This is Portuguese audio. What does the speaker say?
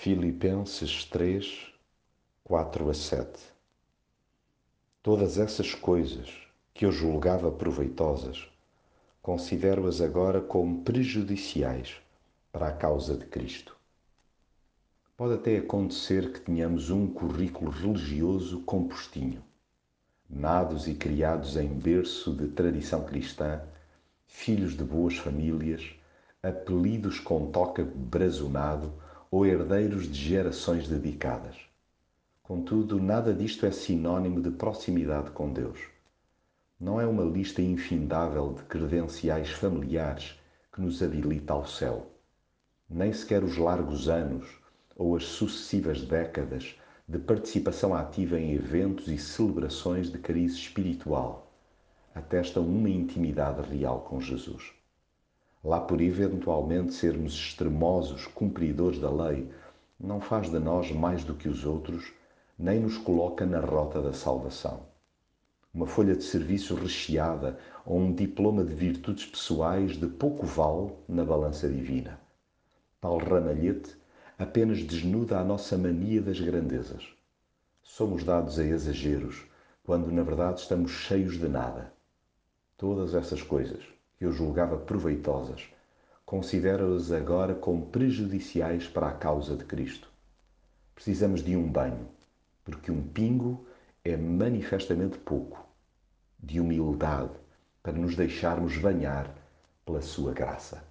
Filipenses 3, 4 a 7 Todas essas coisas que eu julgava proveitosas, considero-as agora como prejudiciais para a causa de Cristo. Pode até acontecer que tenhamos um currículo religioso compostinho, nados e criados em berço de tradição cristã, filhos de boas famílias, apelidos com toca brazonado ou herdeiros de gerações dedicadas. Contudo, nada disto é sinônimo de proximidade com Deus. Não é uma lista infindável de credenciais familiares que nos habilita ao céu. Nem sequer os largos anos ou as sucessivas décadas de participação ativa em eventos e celebrações de cariz espiritual atestam uma intimidade real com Jesus lá por eventualmente sermos extremosos cumpridores da lei, não faz de nós mais do que os outros, nem nos coloca na rota da salvação. Uma folha de serviço recheada ou um diploma de virtudes pessoais de pouco vale na balança divina. Tal ramalhete apenas desnuda a nossa mania das grandezas. Somos dados a exageros, quando na verdade estamos cheios de nada. Todas essas coisas que eu julgava proveitosas, considero-as agora como prejudiciais para a causa de Cristo. Precisamos de um banho, porque um pingo é manifestamente pouco, de humildade, para nos deixarmos banhar pela Sua graça.